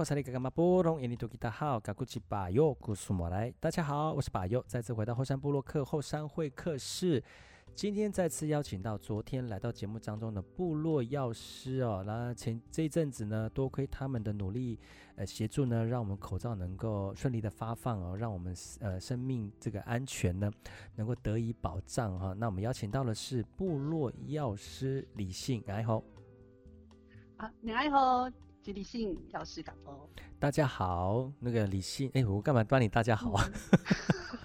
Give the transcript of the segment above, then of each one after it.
大家好，我是把右，再次回到后山部落客后山会客室。今天再次邀请到昨天来到节目当中的部落药师哦，那前这一阵子呢，多亏他们的努力，呃，协助呢，让我们口罩能够顺利的发放哦，让我们呃生命这个安全呢能够得以保障哈、哦。那我们邀请到的是部落药师李信，你好，啊，你好。吉利信药师感哦，大家好，那个李信，哎、欸，我干嘛帮你大家好啊？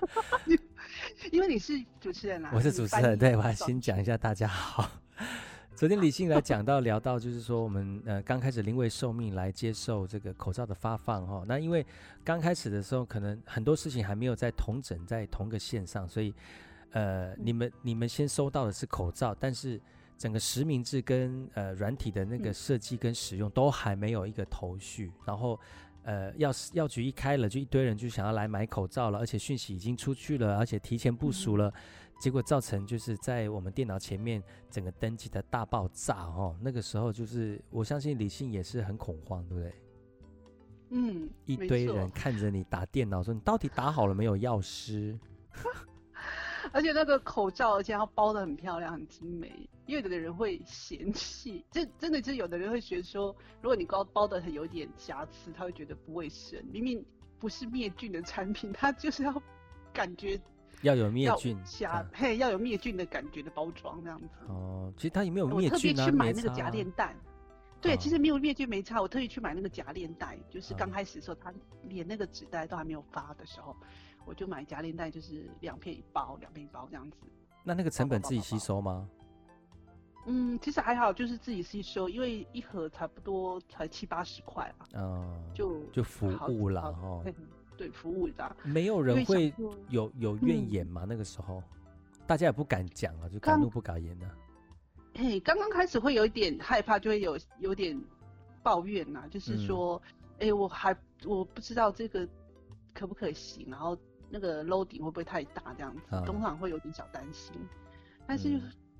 因为你是主持人啊，我是主持人，对，我还先讲一下大家好。昨天李信来讲到聊到，就是说我们呃刚开始临危受命来接受这个口罩的发放哈，那因为刚开始的时候可能很多事情还没有在同整在同个线上，所以呃你们你们先收到的是口罩，但是。整个实名制跟呃软体的那个设计跟使用都还没有一个头绪，然后呃药药局一开了，就一堆人就想要来买口罩了，而且讯息已经出去了，而且提前部署了，结果造成就是在我们电脑前面整个登记的大爆炸哦，那个时候就是我相信理性也是很恐慌，对不对？嗯，一堆人看着你打电脑说你到底打好了没有，药师？而且那个口罩，而且要包的很漂亮、很精美，因为有的人会嫌弃，这真的是有的人会觉得说，如果你包包的很有点瑕疵，他会觉得不卫生。明明不是灭菌的产品，他就是要感觉要有灭菌，瑕嘿要有灭菌的感觉的包装这样子。哦，其实它也没有灭菌啊。我特别去买那个夹链袋，对，其实没有灭菌没差。我特意去买那个夹链袋，就是刚开始的时候，他连那个纸袋都还没有发的时候。我就买夹链袋，就是两片一包，两片一包这样子。那那个成本自己吸收吗？嗯，其实还好，就是自己吸收，因为一盒差不多才七八十块啊。嗯，就就服务啦，哦。对，服务的。没有人会有有怨言吗？那个时候，大家也不敢讲啊，就敢怒不敢言的。嘿，刚刚开始会有一点害怕，就会有有点抱怨呐，就是说，哎，我还我不知道这个可不可行，然后。那个 loading 会不会太大？这样子，嗯、通常会有点小担心。但是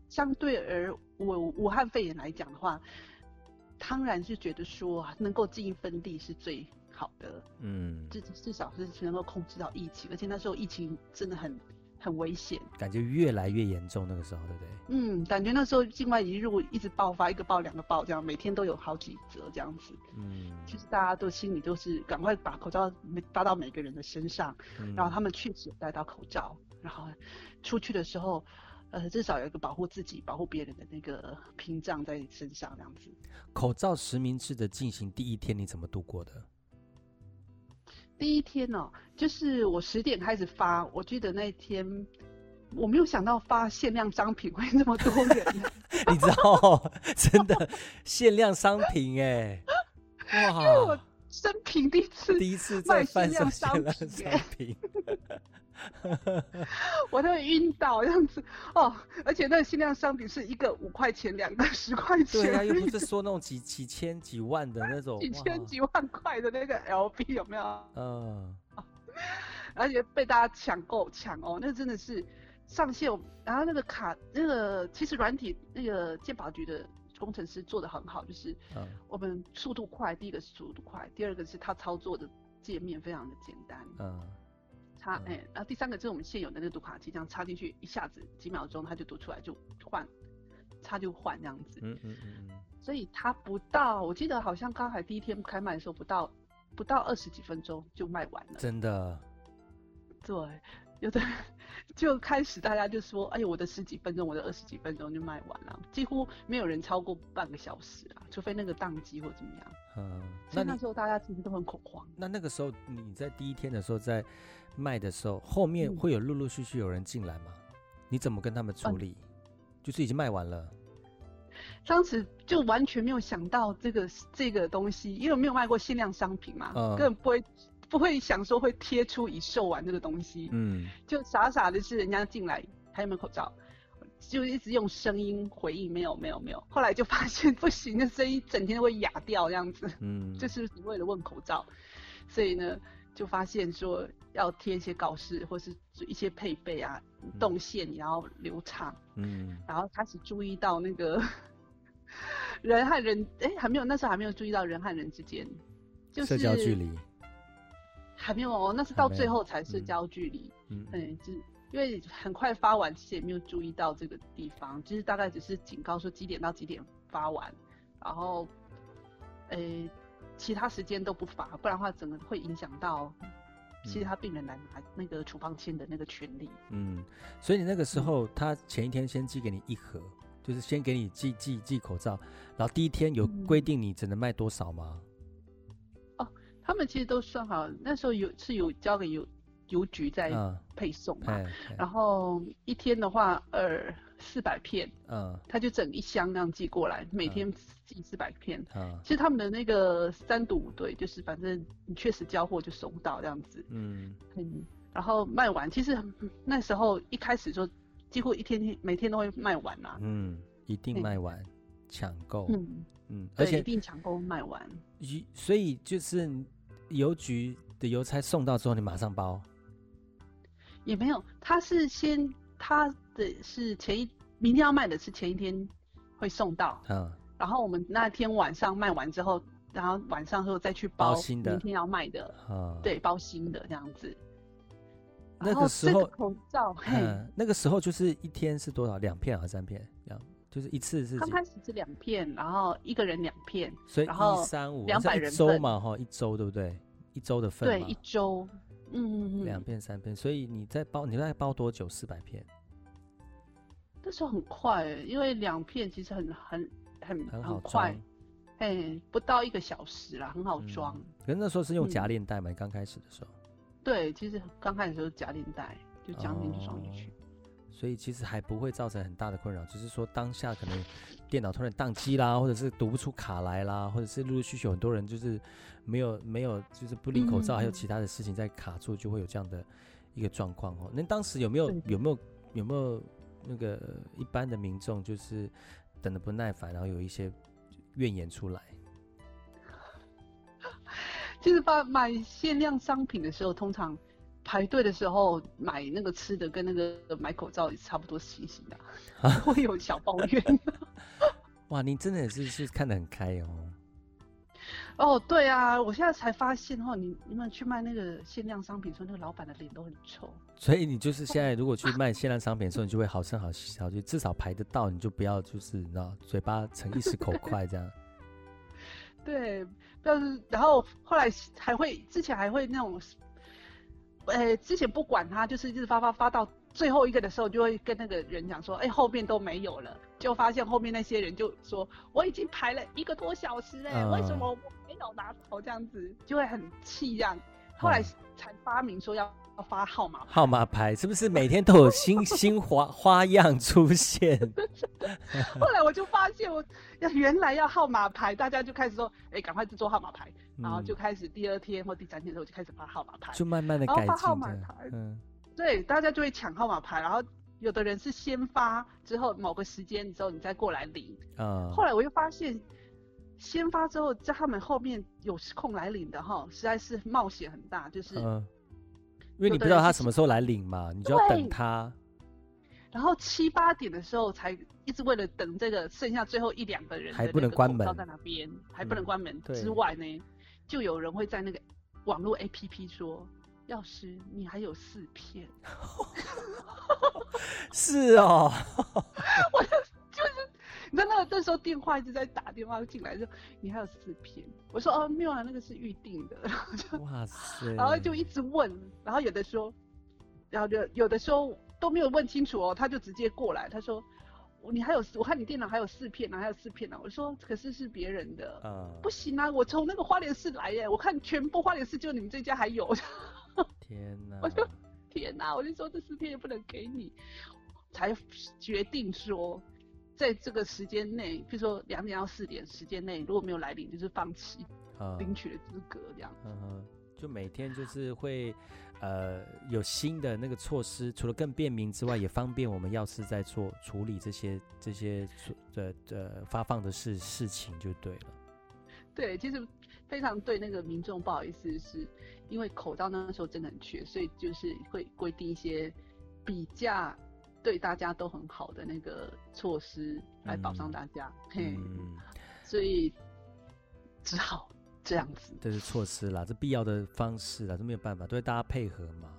相对而我武汉肺炎来讲的话，当然是觉得说能够尽一份力是最好的。嗯，至至少是能够控制到疫情，而且那时候疫情真的很。很危险，感觉越来越严重。那个时候，对不对？嗯，感觉那时候境外移入一直爆发，一个爆两个爆，这样每天都有好几则这样子。嗯，其实大家都心里都是赶快把口罩发到每个人的身上，嗯、然后他们确实有戴到口罩，然后出去的时候，呃，至少有一个保护自己、保护别人的那个屏障在身上，这样子。口罩实名制的进行第一天，你怎么度过的？第一天哦，就是我十点开始发，我记得那天我没有想到发限量商品会那么多人，你知道，真的限量商品哎，哇！因为我生平第一次第一次在贩售限量商品。我都会晕倒这样子哦，而且那个限量商品是一个五块钱，两个十块钱。对啊，又不是说那种几几千几万的那种，几千几万块的那个 LV 有没有？嗯、呃。而且被大家抢购抢哦，那真的是上线，然后那个卡那个其实软体那个健保局的工程师做的很好，就是我们速度快，第一个是速度快，第二个是他操作的界面非常的简单。嗯。插哎，然后第三个就是我们现有的那个读卡器，这样插进去，一下子几秒钟它就读出来，就换，插就换这样子。嗯嗯嗯。所以它不到，我记得好像刚才第一天开卖的时候，不到不到二十几分钟就卖完了。真的。对，有的 就开始大家就说，哎呦，我的十几分钟，我的二十几分钟就卖完了，几乎没有人超过半个小时啊，除非那个宕机或怎么样。嗯。那那时候大家其实都很恐慌。那那个时候你在第一天的时候在。卖的时候，后面会有陆陆续续有人进来吗？嗯、你怎么跟他们处理？嗯、就是已经卖完了。当时就完全没有想到这个这个东西，因为我没有卖过限量商品嘛，嗯、根本不会不会想说会贴出已售完这个东西。嗯，就傻傻的是人家进来还有没有口罩，就一直用声音回应，没有没有没有。后来就发现不行，那声音整天都会哑掉这样子。嗯，就是为了问口罩，所以呢，就发现说要贴一些告示或是一些配备啊，动线也要流畅。嗯，然后开始注意到那个 人和人，哎、欸，还没有那时候还没有注意到人和人之间就是社交距离，还没有哦，那是到最后才社交距离。嗯，嗯，就。因为很快发完，其实也没有注意到这个地方，就是大概只是警告说几点到几点发完，然后，呃，其他时间都不发，不然的话整个会影响到其他病人来拿那个处方签的那个权利。嗯，所以你那个时候，他前一天先寄给你一盒，就是先给你寄寄寄口罩，然后第一天有规定你只能卖多少吗？哦，他们其实都算好，那时候有是有交给有。邮局在配送嘛，嗯、然后一天的话，呃四百片，嗯，他就整一箱那样寄过来，每天寄四百片，嗯，其实他们的那个三赌五对，就是反正你确实交货就送到这样子，嗯。嗯，然后卖完，其实那时候一开始就几乎一天天每天都会卖完啦，嗯，一定卖完，抢购，嗯。嗯，而且一定抢购卖完，所以就是邮局的邮差送到之后，你马上包。也没有，他是先他的是前一明天要卖的是前一天会送到，嗯，然后我们那天晚上卖完之后，然后晚上之后再去包，包新的，明天要卖的，嗯，对，包新的这样子。那个时候口罩，嗯，那个时候就是一天是多少？两片还是三片？两就是一次是。刚开始是两片，然后一个人两片，所以一三五两百人一周嘛，哈，一周对不对？一周的份，对，一周。嗯嗯嗯，两片三片，所以你在包，你大概包多久？四百片？那时候很快，因为两片其实很很很很好快，哎，不到一个小时啦，很好装。可是那时候是用夹链袋嘛？刚开始的时候。对，其实刚开始的时候夹链袋就将进去装进去。所以其实还不会造成很大的困扰，只是说当下可能电脑突然宕机啦，或者是读不出卡来啦，或者是陆陆续续很多人就是没有没有就是不离口罩，还有其他的事情在卡住，就会有这样的一个状况哦。那当时有没有有没有有没有那个一般的民众就是等的不耐烦，然后有一些怨言出来？就是把买限量商品的时候，通常。排队的时候买那个吃的，跟那个买口罩也差不多情形的，啊、会有小抱怨。哇，你真的也是是看得很开哦。哦，对啊，我现在才发现哦，你你们去卖那个限量商品的时候，那个老板的脸都很臭。所以你就是现在如果去卖限量商品的时候，你就会好声好气，就至少排得到，你就不要就是你知道嘴巴逞一时口快这样。对，不要是，然后后来还会之前还会那种。呃、欸，之前不管他，就是一直发发发到最后一个的时候，就会跟那个人讲说，哎、欸，后面都没有了，就发现后面那些人就说，我已经排了一个多小时嘞、欸，嗯、为什么我没有拿到？这样子，就会很气这样。后来才发明说要要发号码号码牌，是不是每天都有新新花花样出现？后来我就发现，我要原来要号码牌，大家就开始说，哎、欸，赶快制作号码牌。然后就开始第二天或第三天的时候就开始发号码牌，就慢慢的改进。号码牌，嗯，对，大家就会抢号码牌。然后有的人是先发之后某个时间之后你再过来领。啊、嗯。后来我又发现，先发之后在他们后面有空来领的哈，实在是冒险很大，就是。嗯。因为你不知道他什么时候来领嘛，你就要等他。然后七八点的时候才一直为了等这个剩下最后一两个人还不能关门，在那边还不能关门之外呢。嗯就有人会在那个网络 APP 说：“药师，你还有四片。”是哦，我就就是你知道那个这时候电话一直在打电话进来，说你还有四片。我说：“哦，没有啊，那个是预定的。”然后就哇塞！然后就一直问，然后有的说，然后就有的时候都没有问清楚哦，他就直接过来，他说。你还有，我看你电脑还有四片呢，还有四片呢。我说，可是是别人的，嗯，不行啊，我从那个花莲市来耶，我看全部花莲市就你们这家还有。天哪！我就天哪，我就说这四片也不能给你，才决定说，在这个时间内，比如说两点到四点时间内，如果没有来领，就是放弃领取的资格这样。嗯哼，就每天就是会，呃有新的那个措施，除了更便民之外，也方便我们药师在做处理这些这些的的发放的事事情就对了。对，其实非常对那个民众不好意思，是因为口罩那时候真的很缺，所以就是会规定一些比较对大家都很好的那个措施来保障大家。嗯、嘿，嗯、所以只好这样子。这是措施啦，这必要的方式啦，这没有办法，都是大家配合嘛。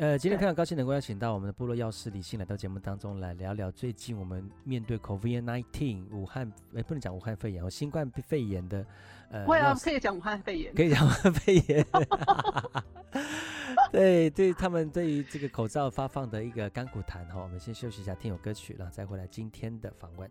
呃，今天非常高兴能够邀请到我们的部落药师李欣来到节目当中来聊聊最近我们面对 COVID-19 武汉，哎，不能讲武汉肺炎哦，新冠肺炎的，呃，会啊，可以讲武汉肺炎，可以讲武汉肺炎。对对，他们对于这个口罩发放的一个甘苦谈哈，我们先休息一下，听首歌曲，然后再回来今天的访问。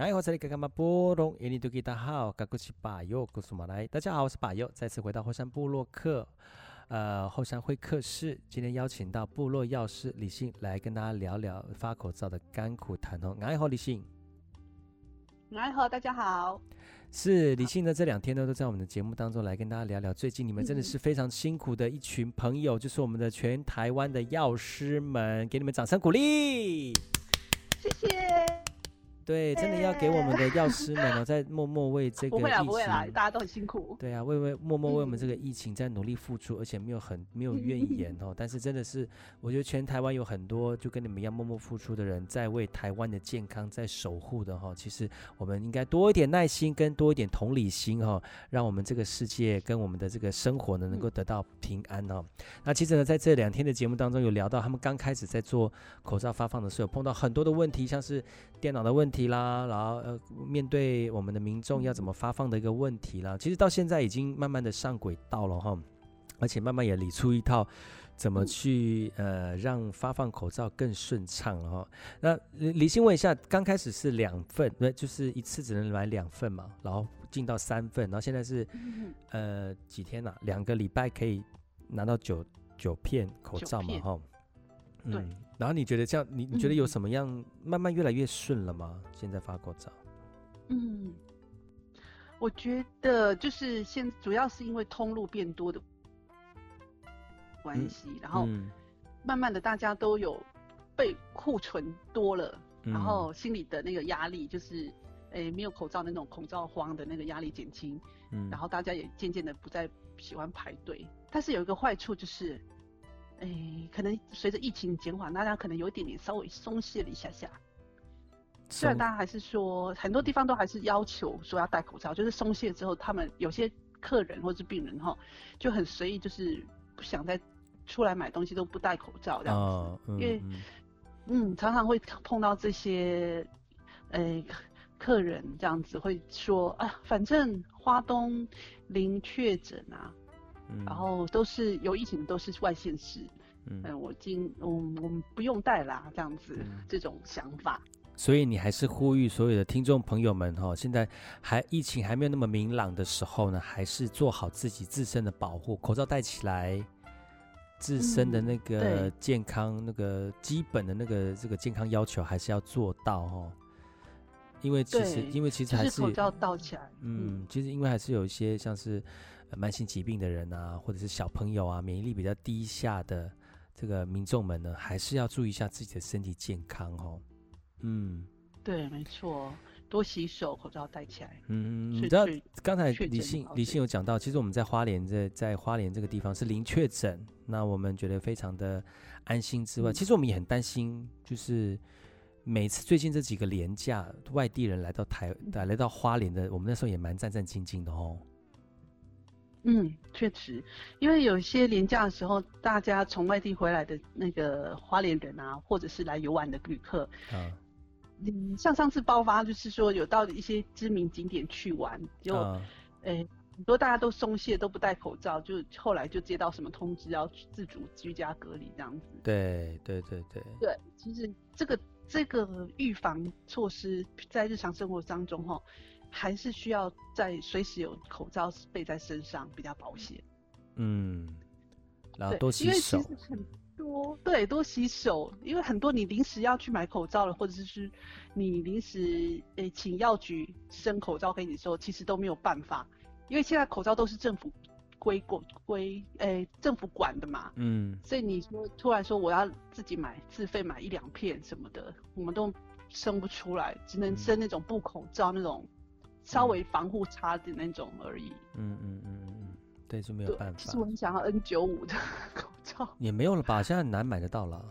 哎，我是里格玛波隆，印尼土吉大好，嘎古奇巴尤古苏马来。大家好，我是巴尤，再次回到后山部落客，呃，后山会客室。今天邀请到部落药师李信来跟大家聊聊发口罩的甘苦谈哦。哎，好，李信。哎，好，大家好。是李信呢，这两天呢都在我们的节目当中来跟大家聊聊。最近你们真的是非常辛苦的一群朋友，嗯、就是我们的全台湾的药师们，给你们掌声鼓励。谢谢。对，真的要给我们的药师们哦，在默默为这个疫情，不会啦，不会啦，大家都很辛苦。对啊，为为默默为我们这个疫情在努力付出，而且没有很没有怨言哦。但是真的是，我觉得全台湾有很多就跟你们一样默默付出的人，在为台湾的健康在守护的哈。其实我们应该多一点耐心，跟多一点同理心哈，让我们这个世界跟我们的这个生活呢，能够得到平安哦。那其实呢，在这两天的节目当中，有聊到他们刚开始在做口罩发放的时候，碰到很多的问题，像是电脑的问题。啦，然后呃，面对我们的民众要怎么发放的一个问题啦，其实到现在已经慢慢的上轨道了哈，而且慢慢也理出一套怎么去呃让发放口罩更顺畅了哈。那李杏问一下，刚开始是两份，对，就是一次只能买两份嘛，然后进到三份，然后现在是呃几天呐、啊？两个礼拜可以拿到九九片口罩嘛哈？嗯然后你觉得这样，你你觉得有什么样慢慢越来越顺了吗？嗯、现在发口罩？嗯，我觉得就是现主要是因为通路变多的关系，嗯、然后慢慢的大家都有被库存多了，嗯、然后心里的那个压力就是，诶没有口罩那种口罩荒的那个压力减轻，嗯，然后大家也渐渐的不再喜欢排队，但是有一个坏处就是。哎、欸，可能随着疫情减缓，大家可能有一点点稍微松懈了一下下。虽然大家还是说很多地方都还是要求说要戴口罩，就是松懈之后，他们有些客人或是病人哈就很随意，就是不想再出来买东西都不戴口罩这样子，哦嗯、因为嗯常常会碰到这些呃、欸、客人这样子会说啊，反正花东零确诊啊，嗯、然后都是有疫情都是外县市，嗯，嗯我今我我们不用带啦这样子、嗯、这种想法。所以你还是呼吁所有的听众朋友们哈，现在还疫情还没有那么明朗的时候呢，还是做好自己自身的保护，口罩戴起来，自身的那个健康、嗯、那个基本的那个这个健康要求还是要做到哈。因为其实因为其实还是，是口罩戴起来，嗯，其实因为还是有一些像是慢性疾病的人啊，或者是小朋友啊，免疫力比较低下的这个民众们呢，还是要注意一下自己的身体健康哦。嗯，对，没错，多洗手，口罩戴起来。嗯，你知道刚才李信李信有讲到，其实我们在花莲在在花莲这个地方是零确诊，那我们觉得非常的安心之外，嗯、其实我们也很担心，就是每次最近这几个廉价，外地人来到台来来到花莲的，我们那时候也蛮战战兢兢的哦。嗯，确实，因为有些连假的时候，大家从外地回来的那个花莲人啊，或者是来游玩的旅客，嗯。嗯，像上次爆发，就是说有到一些知名景点去玩，就，诶、嗯，很多大家都松懈，都不戴口罩，就后来就接到什么通知要自主居家隔离这样子。对对对对。对，其实这个这个预防措施在日常生活当中哈，还是需要在随时有口罩备在身上比较保险。嗯，然后多洗手。多对，多洗手，因为很多你临时要去买口罩了，或者是你临时诶、欸、请药局生口罩给你的时候，其实都没有办法，因为现在口罩都是政府归管归诶政府管的嘛，嗯，所以你说突然说我要自己买自费买一两片什么的，我们都生不出来，只能生那种布口罩那种稍微防护差的那种而已，嗯嗯嗯嗯。对，就没有办法。其实我很想要 N 九五的口罩，也没有了吧？现在很难买得到了。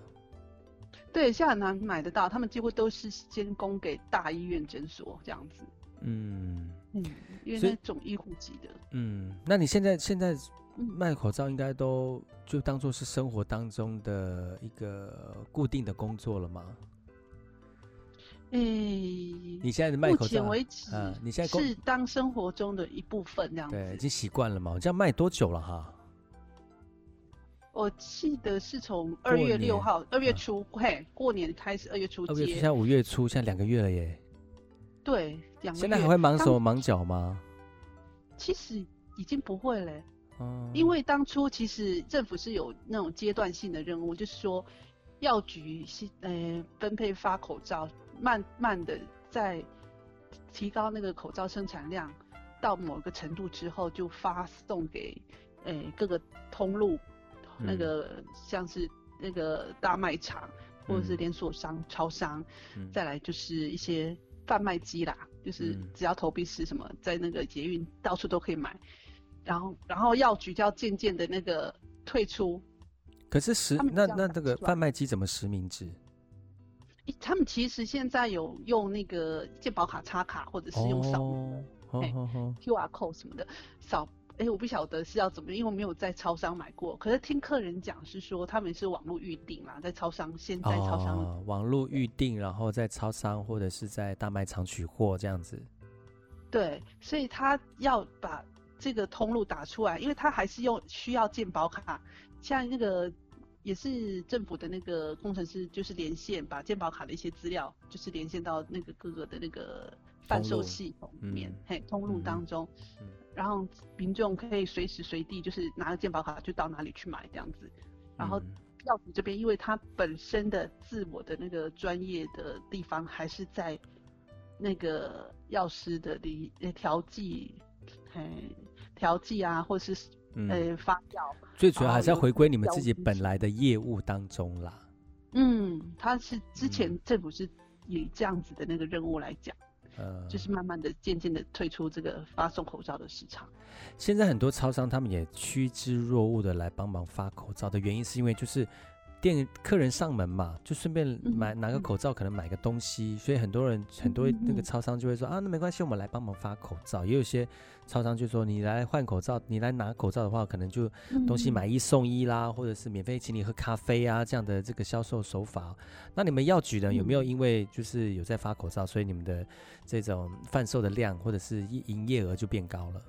对，现在很难买得到，他们几乎都是先供给大医院诊所这样子。嗯嗯，因为那种医护级的。嗯，那你现在现在卖口罩应该都就当做是生活当中的一个固定的工作了吗？诶、欸，你现在的卖口罩，目前为止，嗯，你现在是当生活中的一部分这样子。对，已经习惯了嘛？我这样卖多久了哈？我记得是从二月六号，二月初，啊、嘿，过年开始，二月初。二月初，现在五月初，现在两个月了耶。对，两个月。现在还会忙手忙脚吗？其实已经不会嘞，嗯，因为当初其实政府是有那种阶段性的任务，就是说药局是呃分配发口罩。慢慢的在提高那个口罩生产量到某个程度之后，就发送给诶、欸、各个通路，嗯、那个像是那个大卖场或者是连锁商、嗯、超商，嗯、再来就是一些贩卖机啦，就是只要投币是什么，在那个捷运到处都可以买，然后然后药局就要渐渐的那个退出。可是实那那这个贩卖机怎么实名制？他们其实现在有用那个健保卡插卡，或者是用扫，QR code 什么的扫。哎、欸，我不晓得是要怎么，因为我没有在超商买过。可是听客人讲是说，他们是网络预订啦，在超商先在超商、哦、网络预订，然后在超商或者是在大卖场取货这样子。对，所以他要把这个通路打出来，因为他还是用需要健保卡，像那个。也是政府的那个工程师，就是连线把健保卡的一些资料，就是连线到那个各个的那个贩售系统里面，嗯、嘿，通路当中，嗯、然后民众可以随时随地就是拿着健保卡就到哪里去买这样子。然后药局这边，因为它本身的自我的那个专业的地方还是在那个药师的里调剂，嘿，调剂啊，或是。呃、嗯，发酵，最主要还是要回归你们自己本来的业务当中啦。嗯，他是之前政府是以这样子的那个任务来讲，呃，就是慢慢的、渐渐的退出这个发送口罩的市场。现在很多超商他们也趋之若鹜的来帮忙发口罩的原因，是因为就是。店客人上门嘛，就顺便买拿个口罩，可能买个东西，所以很多人很多那个超商就会说啊，那没关系，我们来帮忙发口罩。也有些超商就说，你来换口罩，你来拿口罩的话，可能就东西买一送一啦，或者是免费请你喝咖啡啊这样的这个销售手法。那你们药局呢，有没有因为就是有在发口罩，所以你们的这种贩售的量或者是营业额就变高了？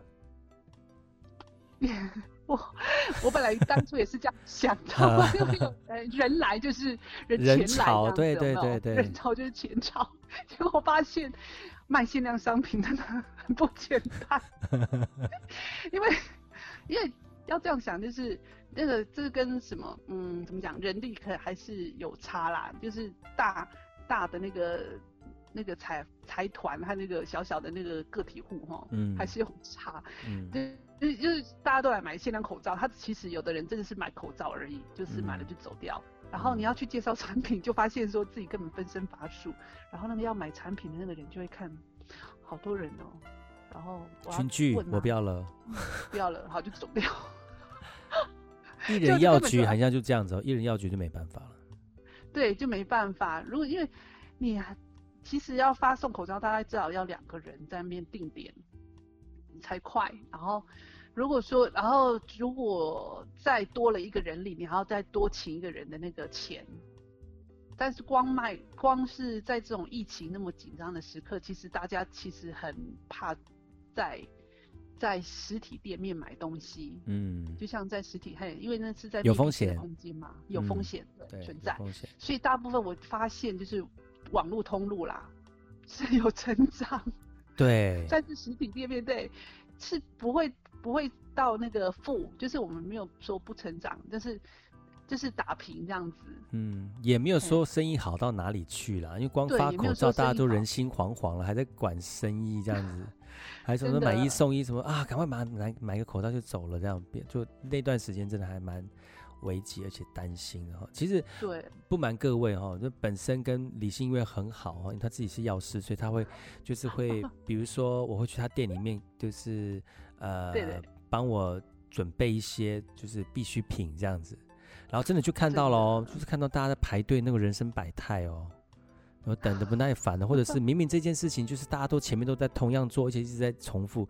我我本来当初也是这样想的，因为有人来就是人钱来，人潮，对对对对，人潮就是钱潮。结果我发现卖限量商品真的很不简单，因为因为要这样想，就是那个这是跟什么，嗯，怎么讲，人力可还是有差啦，就是大大的那个那个财财团和那个小小的那个个体户哈，嗯，还是有差，嗯，对。就就是大家都来买限量口罩，他其实有的人真的是买口罩而已，就是买了就走掉。嗯、然后你要去介绍产品，就发现说自己根本分身乏术。然后那个要买产品的那个人就会看，好多人哦。然后群聚，我不要了，不要了，好就走掉。一人药局好像就这样子哦，一人药局就没办法了。对，就没办法。如果因为你其实要发送口罩，大概至少要两个人在那边定点才快，然后。如果说，然后如果再多了一个人力，你还要再多请一个人的那个钱。但是光卖，光是在这种疫情那么紧张的时刻，其实大家其实很怕在在实体店面买东西。嗯，就像在实体，嘿，因为那是在有风险空间嘛，有风险的存在。所以大部分我发现就是网络通路啦 是有成长。对。但是实体店面对是不会。不会到那个负，就是我们没有说不成长，但是就是打平这样子。嗯，也没有说生意好到哪里去了，因为光发口罩大家都人心惶惶了，还在管生意这样子，还什么买一送一什么啊，赶快买买买个口罩就走了这样变，就那段时间真的还蛮危机而且担心的哈。其实对，不瞒各位哈，就本身跟李信因为很好哈，因为他自己是药师，所以他会就是会，比如说我会去他店里面就是。呃，帮我准备一些就是必需品这样子，然后真的就看到了哦，就是看到大家在排队，那个人生百态哦，我等的不 耐烦了，或者是明明这件事情就是大家都前面都在同样做，而且一直在重复，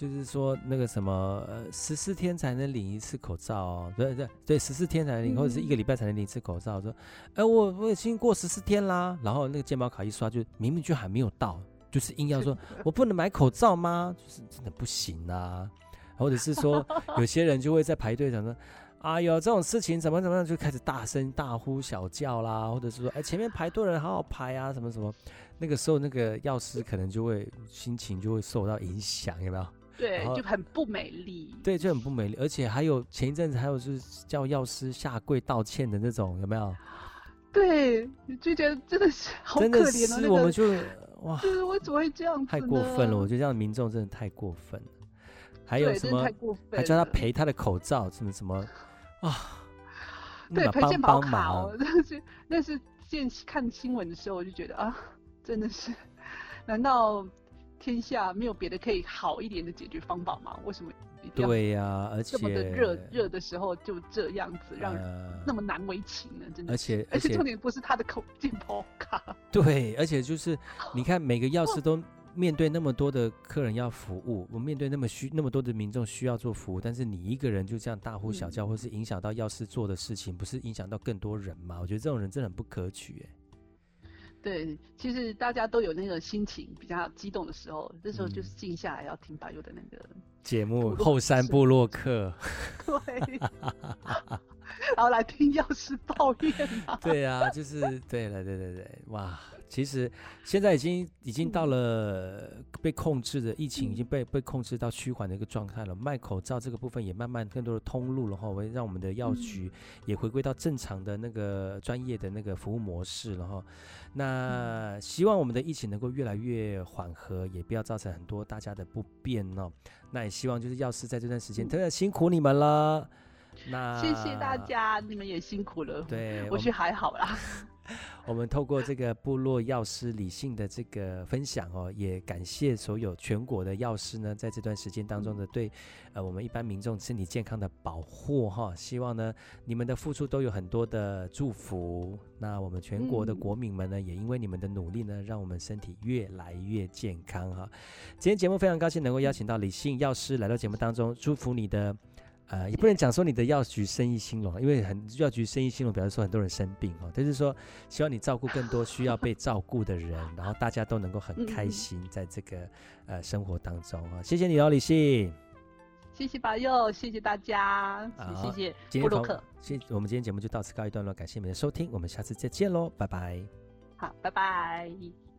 就是说那个什么呃十四天才能领一次口罩哦，对对对，十四天才能领，或者是一个礼拜才能领一次口罩，说，哎我我已经过十四天啦，然后那个健保卡一刷，就明明就还没有到。就是硬要说，我不能买口罩吗？就是真的不行啊，或者是说，有些人就会在排队，想说，哎呦，这种事情怎么怎么样，就开始大声大呼小叫啦，或者是说，哎，前面排队的人好好排啊，什么什么，那个时候那个药师可能就会心情就会受到影响，有没有？对，就很不美丽。对，就很不美丽，而且还有前一阵子还有就是叫药师下跪道歉的那种，有没有？对，就觉得真的是好可怜的，那个，我们就。哇！就是我怎么会这样子？太过分了！我觉得这样的民众真的太过分了。还有什么？还叫他赔他的口罩，什么什么 啊？对，赔健保卡哦。那是那是见看新闻的时候，我就觉得啊，真的是，难道天下没有别的可以好一点的解决方法吗？为什么？对呀、啊，而且这么的热热的时候就这样子，让人那么难为情呢？真的。而且而且重点不是他的口健保卡。对，而且就是你看，每个药师都面对那么多的客人要服务，我面对那么需那么多的民众需要做服务，但是你一个人就这样大呼小叫，嗯、或是影响到药师做的事情，不是影响到更多人吗？我觉得这种人真的很不可取，哎。对，其实大家都有那个心情比较激动的时候，这时候就是静下来要听巴佑的那个节目《后山部落客 》。对，然后来听药师抱怨啊。对啊，就是对了，对对对，哇。其实现在已经已经到了被控制的疫情已经被被控制到趋缓的一个状态了。卖口罩这个部分也慢慢更多的通路了哈，会让我们的药局也回归到正常的那个专业的那个服务模式了哈。那希望我们的疫情能够越来越缓和，也不要造成很多大家的不便哦。那也希望就是药师在这段时间特别辛苦你们了。那谢谢大家，你们也辛苦了。对，我觉得还好啦。我们透过这个部落药师理性的这个分享哦，也感谢所有全国的药师呢，在这段时间当中的对呃我们一般民众身体健康的保护哈。希望呢你们的付出都有很多的祝福。那我们全国的国民们呢，也因为你们的努力呢，让我们身体越来越健康哈。今天节目非常高兴能够邀请到李信药师来到节目当中，祝福你的。呃，也不能讲说你的药局生意兴隆，因为很药局生意兴隆，表示说很多人生病哦。但是说，希望你照顾更多需要被照顾的人，然后大家都能够很开心在这个呃生活当中啊。谢谢你哦，李信。谢谢保佑，谢谢大家，谢谢布鲁克。谢，我们今天节目就到此告一段落，感谢你们的收听，我们下次再见喽，拜拜。好，拜拜。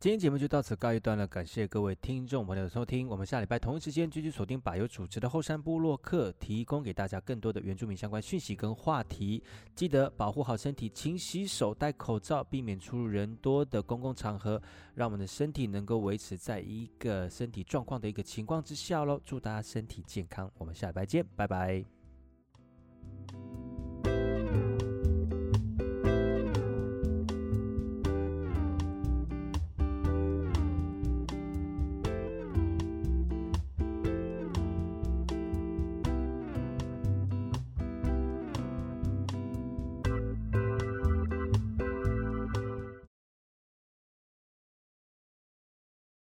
今天节目就到此告一段落，感谢各位听众朋友的收听。我们下礼拜同一时间继续锁定百忧主持的后山部落客，提供给大家更多的原住民相关讯息跟话题。记得保护好身体，勤洗手，戴口罩，避免出入人多的公共场合，让我们的身体能够维持在一个身体状况的一个情况之下喽。祝大家身体健康，我们下礼拜见，拜拜。